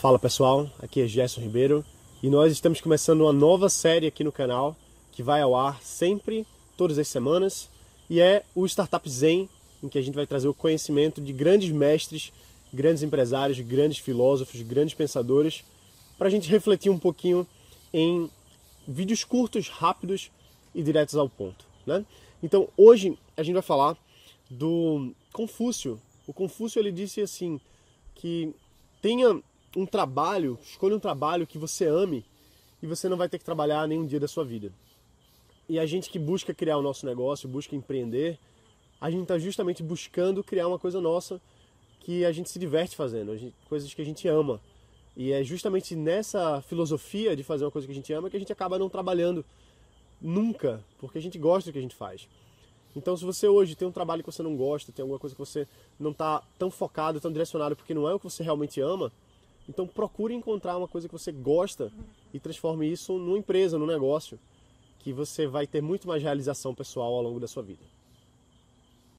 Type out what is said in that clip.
Fala pessoal, aqui é Gerson Ribeiro e nós estamos começando uma nova série aqui no canal que vai ao ar sempre, todas as semanas, e é o Startup Zen, em que a gente vai trazer o conhecimento de grandes mestres, grandes empresários, grandes filósofos, grandes pensadores, para a gente refletir um pouquinho em vídeos curtos, rápidos e diretos ao ponto. Né? Então hoje a gente vai falar do Confúcio. O Confúcio ele disse assim que tenha um trabalho, escolha um trabalho que você ame e você não vai ter que trabalhar nenhum dia da sua vida. E a gente que busca criar o nosso negócio, busca empreender, a gente está justamente buscando criar uma coisa nossa que a gente se diverte fazendo, gente, coisas que a gente ama. E é justamente nessa filosofia de fazer uma coisa que a gente ama que a gente acaba não trabalhando nunca, porque a gente gosta do que a gente faz. Então, se você hoje tem um trabalho que você não gosta, tem alguma coisa que você não está tão focado, tão direcionado, porque não é o que você realmente ama, então procure encontrar uma coisa que você gosta e transforme isso numa empresa, num negócio, que você vai ter muito mais realização pessoal ao longo da sua vida.